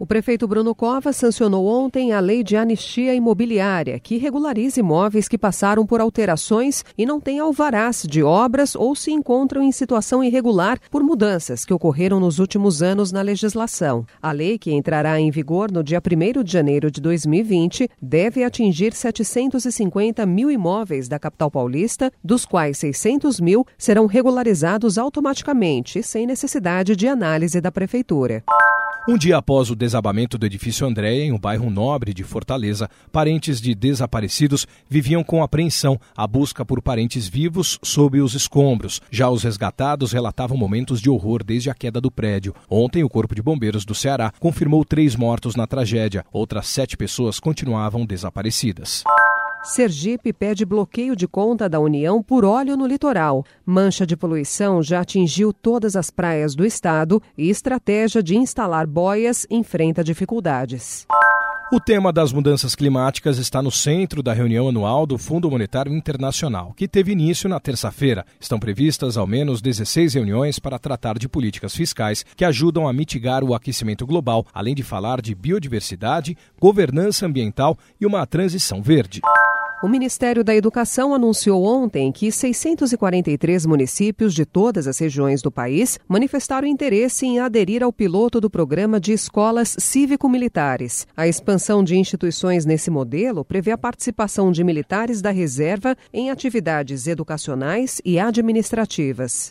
O prefeito Bruno Cova sancionou ontem a lei de anistia imobiliária, que regulariza imóveis que passaram por alterações e não têm alvarás de obras ou se encontram em situação irregular por mudanças que ocorreram nos últimos anos na legislação. A lei, que entrará em vigor no dia 1 de janeiro de 2020, deve atingir 750 mil imóveis da capital paulista, dos quais 600 mil serão regularizados automaticamente, sem necessidade de análise da prefeitura. Um dia após o desabamento do edifício Andréia, em um bairro nobre de Fortaleza, parentes de desaparecidos viviam com apreensão a busca por parentes vivos sob os escombros. Já os resgatados relatavam momentos de horror desde a queda do prédio. Ontem, o Corpo de Bombeiros do Ceará confirmou três mortos na tragédia. Outras sete pessoas continuavam desaparecidas. Sergipe pede bloqueio de conta da União por óleo no litoral. Mancha de poluição já atingiu todas as praias do estado e estratégia de instalar boias enfrenta dificuldades. O tema das mudanças climáticas está no centro da reunião anual do Fundo Monetário Internacional, que teve início na terça-feira. Estão previstas ao menos 16 reuniões para tratar de políticas fiscais que ajudam a mitigar o aquecimento global, além de falar de biodiversidade, governança ambiental e uma transição verde. O Ministério da Educação anunciou ontem que 643 municípios de todas as regiões do país manifestaram interesse em aderir ao piloto do programa de escolas cívico-militares. A expansão de instituições nesse modelo prevê a participação de militares da reserva em atividades educacionais e administrativas.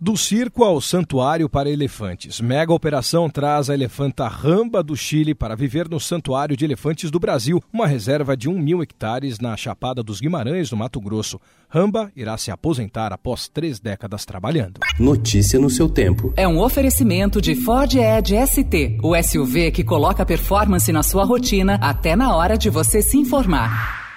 Do circo ao santuário para elefantes. Mega operação traz a elefanta Ramba do Chile para viver no Santuário de Elefantes do Brasil, uma reserva de um mil hectares na Chapada dos Guimarães, no Mato Grosso. Ramba irá se aposentar após três décadas trabalhando. Notícia no seu tempo. É um oferecimento de Ford Edge ST, o SUV que coloca performance na sua rotina até na hora de você se informar.